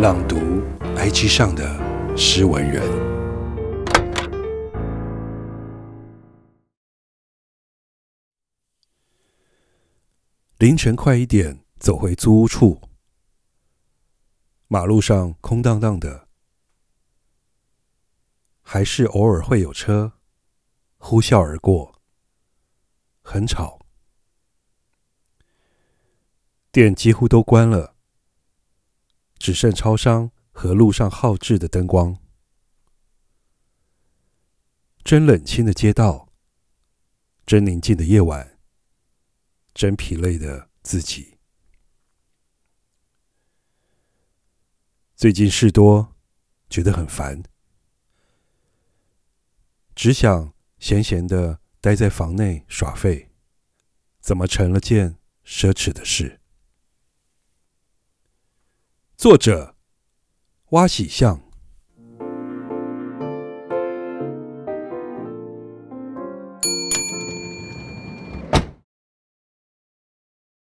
朗读 IG 上的诗文人。凌晨快一点，走回租屋处。马路上空荡荡的，还是偶尔会有车呼啸而过，很吵。店几乎都关了。只剩超商和路上号志的灯光，真冷清的街道，真宁静的夜晚，真疲累的自己。最近事多，觉得很烦，只想闲闲的待在房内耍废，怎么成了件奢侈的事？作者：挖喜象。